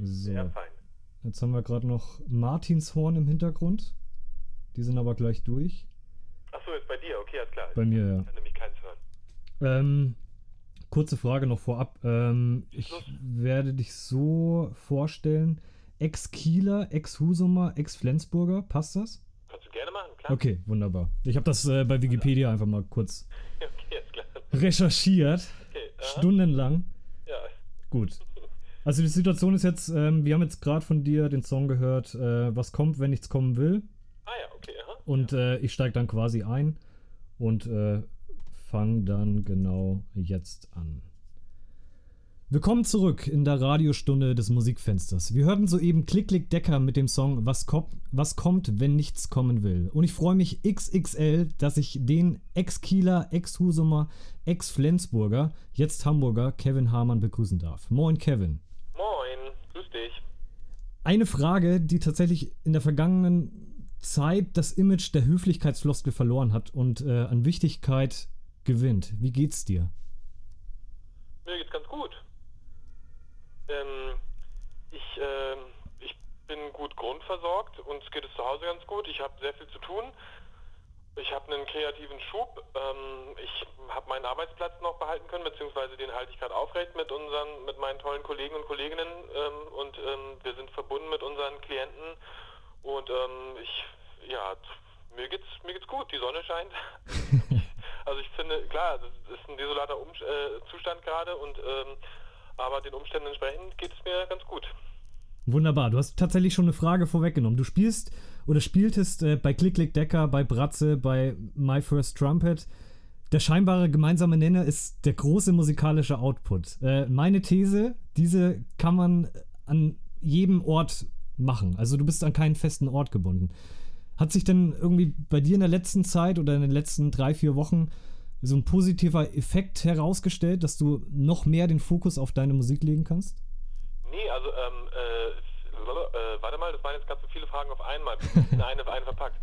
So. Sehr fein. Jetzt haben wir gerade noch Martinshorn im Hintergrund. Die sind aber gleich durch. Achso, jetzt bei dir, okay, alles klar. Bei mir, ja. Ich kann nämlich keins hören. Ähm, kurze Frage noch vorab. Ähm, ich Los. werde dich so vorstellen: Ex-Kieler, Ex-Husumer, Ex-Flensburger. Passt das? Kannst du gerne machen, klar. Okay, wunderbar. Ich habe das äh, bei Wikipedia einfach mal kurz Okay, recherchiert. Okay. Stundenlang. Ja, Gut. Also die Situation ist jetzt, ähm, wir haben jetzt gerade von dir den Song gehört, äh, was kommt, wenn nichts kommen will. ah ja, okay, aha. Und äh, ich steige dann quasi ein und äh, fange dann genau jetzt an. Willkommen zurück in der Radiostunde des Musikfensters. Wir hörten soeben Klick Klick Decker mit dem Song Was kommt, was kommt wenn nichts kommen will. Und ich freue mich XXL, dass ich den Ex-Kieler, Ex-Husumer, Ex-Flensburger, jetzt Hamburger Kevin Hamann begrüßen darf. Moin Kevin. Moin, grüß dich. Eine Frage, die tatsächlich in der vergangenen Zeit das Image der Höflichkeitsfloskel verloren hat und äh, an Wichtigkeit gewinnt. Wie geht's dir? Mir geht's ganz gut. Ähm, ich, ähm, ich bin gut grundversorgt. Uns geht es zu Hause ganz gut. Ich habe sehr viel zu tun. Ich habe einen kreativen Schub. Ähm, ich habe meinen Arbeitsplatz noch behalten können, beziehungsweise den halte ich gerade aufrecht mit unseren, mit meinen tollen Kollegen und Kolleginnen. Ähm, und ähm, wir sind verbunden mit unseren Klienten. Und ähm, ich, ja, mir geht's, mir geht's gut. Die Sonne scheint. also ich finde, klar, das ist ein desolater um äh, Zustand gerade und ähm, aber den Umständen entsprechend geht es mir ganz gut. Wunderbar, du hast tatsächlich schon eine Frage vorweggenommen. Du spielst oder spieltest äh, bei Klick Klick Decker, bei Bratze, bei My First Trumpet. Der scheinbare gemeinsame Nenner ist der große musikalische Output. Äh, meine These, diese kann man an jedem Ort machen. Also du bist an keinen festen Ort gebunden. Hat sich denn irgendwie bei dir in der letzten Zeit oder in den letzten drei, vier Wochen so ein positiver Effekt herausgestellt, dass du noch mehr den Fokus auf deine Musik legen kannst? Nee, also, ähm, äh, äh, warte mal, das waren jetzt ganz so viele Fragen auf einmal. In eine, eine verpackt.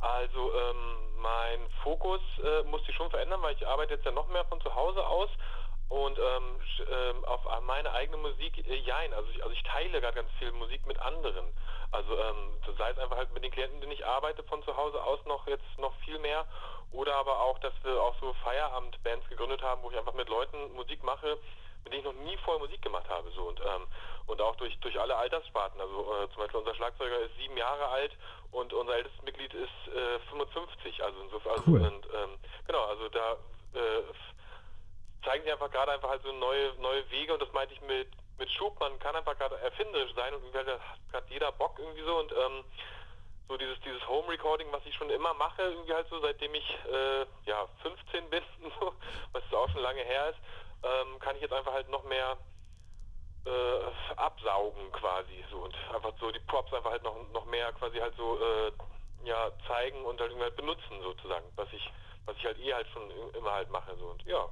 Also, ähm, mein Fokus äh, muss sich schon verändern, weil ich arbeite jetzt ja noch mehr von zu Hause aus. Und ähm, ähm, auf meine eigene Musik, äh, jein. Also ich, also ich teile gerade ganz viel Musik mit anderen. Also ähm, sei es einfach halt mit den Klienten, denen ich arbeite, von zu Hause aus noch jetzt noch viel mehr. Oder aber auch, dass wir auch so Feierabendbands gegründet haben, wo ich einfach mit Leuten Musik mache, mit denen ich noch nie vorher Musik gemacht habe. So. Und, ähm, und auch durch, durch alle Alterssparten. Also äh, zum Beispiel unser Schlagzeuger ist sieben Jahre alt und unser ältestes Mitglied ist äh, 55. Also insofern, also, Cool. und, ähm, genau, also da äh, zeigen sich einfach gerade einfach halt so neue, neue Wege und das meinte ich mit, mit Schub, man kann einfach gerade erfinderisch sein und irgendwie hat gerade jeder Bock irgendwie so und ähm, so dieses, dieses Home Recording, was ich schon immer mache, irgendwie halt so, seitdem ich äh, ja 15 bin, so, was auch schon lange her ist, ähm, kann ich jetzt einfach halt noch mehr äh, absaugen quasi so und einfach so die Props einfach halt noch, noch mehr quasi halt so äh, ja zeigen und halt halt benutzen sozusagen, was ich was ich halt eh halt schon immer halt mache so und ja.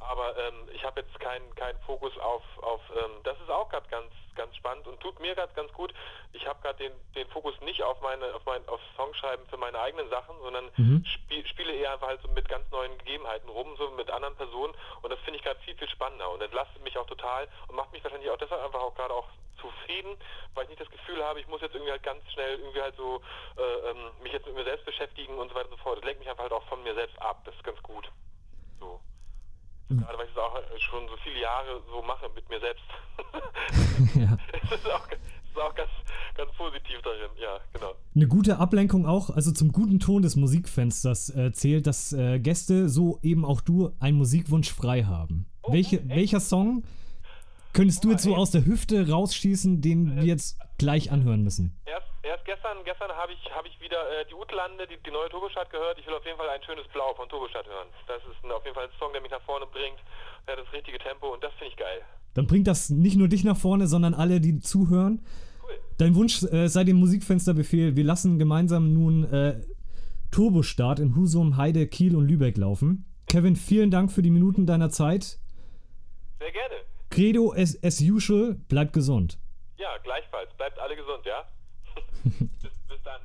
Aber ähm, ich habe jetzt keinen keinen Fokus auf auf ähm, das ist auch gerade ganz ganz spannend und tut mir gerade ganz gut. Ich habe gerade den den Fokus nicht auf meine auf mein auf Songschreiben für meine eigenen Sachen, sondern Mhm. spiel, spiele eher einfach halt so mit ganz neuen Gegebenheiten rum, so mit anderen Personen und das finde ich gerade viel viel spannender und entlastet mich auch total und macht mich wahrscheinlich auch deshalb einfach auch gerade auch zufrieden, weil ich nicht das Gefühl habe, ich muss jetzt irgendwie halt ganz schnell irgendwie halt so äh, ähm, mich jetzt mit mir selbst beschäftigen und so weiter und so fort. Das lenkt mich einfach halt auch von mir selbst ab. Das ist ganz gut. So. Gerade weil ich das auch schon so viele Jahre so mache mit mir selbst. ja. das ist auch, das ist auch ganz, ganz positiv darin, ja, genau. Eine gute Ablenkung auch, also zum guten Ton des Musikfensters äh, zählt, dass äh, Gäste, so eben auch du, einen Musikwunsch frei haben. Oh, Welche, echt? welcher Song könntest du Oh, jetzt so ey. aus der Hüfte rausschießen, den wir jetzt gleich anhören müssen? Erst gestern, gestern habe ich, habe ich wieder äh, die Utlande, die, die neue Turbostadt gehört. Ich will auf jeden Fall ein schönes Blau von Turbostadt hören. Das ist ein, auf jeden Fall ein Song, der mich nach vorne bringt. Der hat das richtige Tempo und das finde ich geil. Dann bringt das nicht nur dich nach vorne, sondern alle, die zuhören. Cool. Dein Wunsch äh, sei dem Musikfensterbefehl. Wir lassen gemeinsam nun äh, Turbostart in Husum, Heide, Kiel und Lübeck laufen. Kevin, vielen Dank für die Minuten deiner Zeit. Sehr gerne. Credo as, as usual, bleib gesund. Ja, gleichfalls. Bleibt alle gesund, ja? bis, bis dann.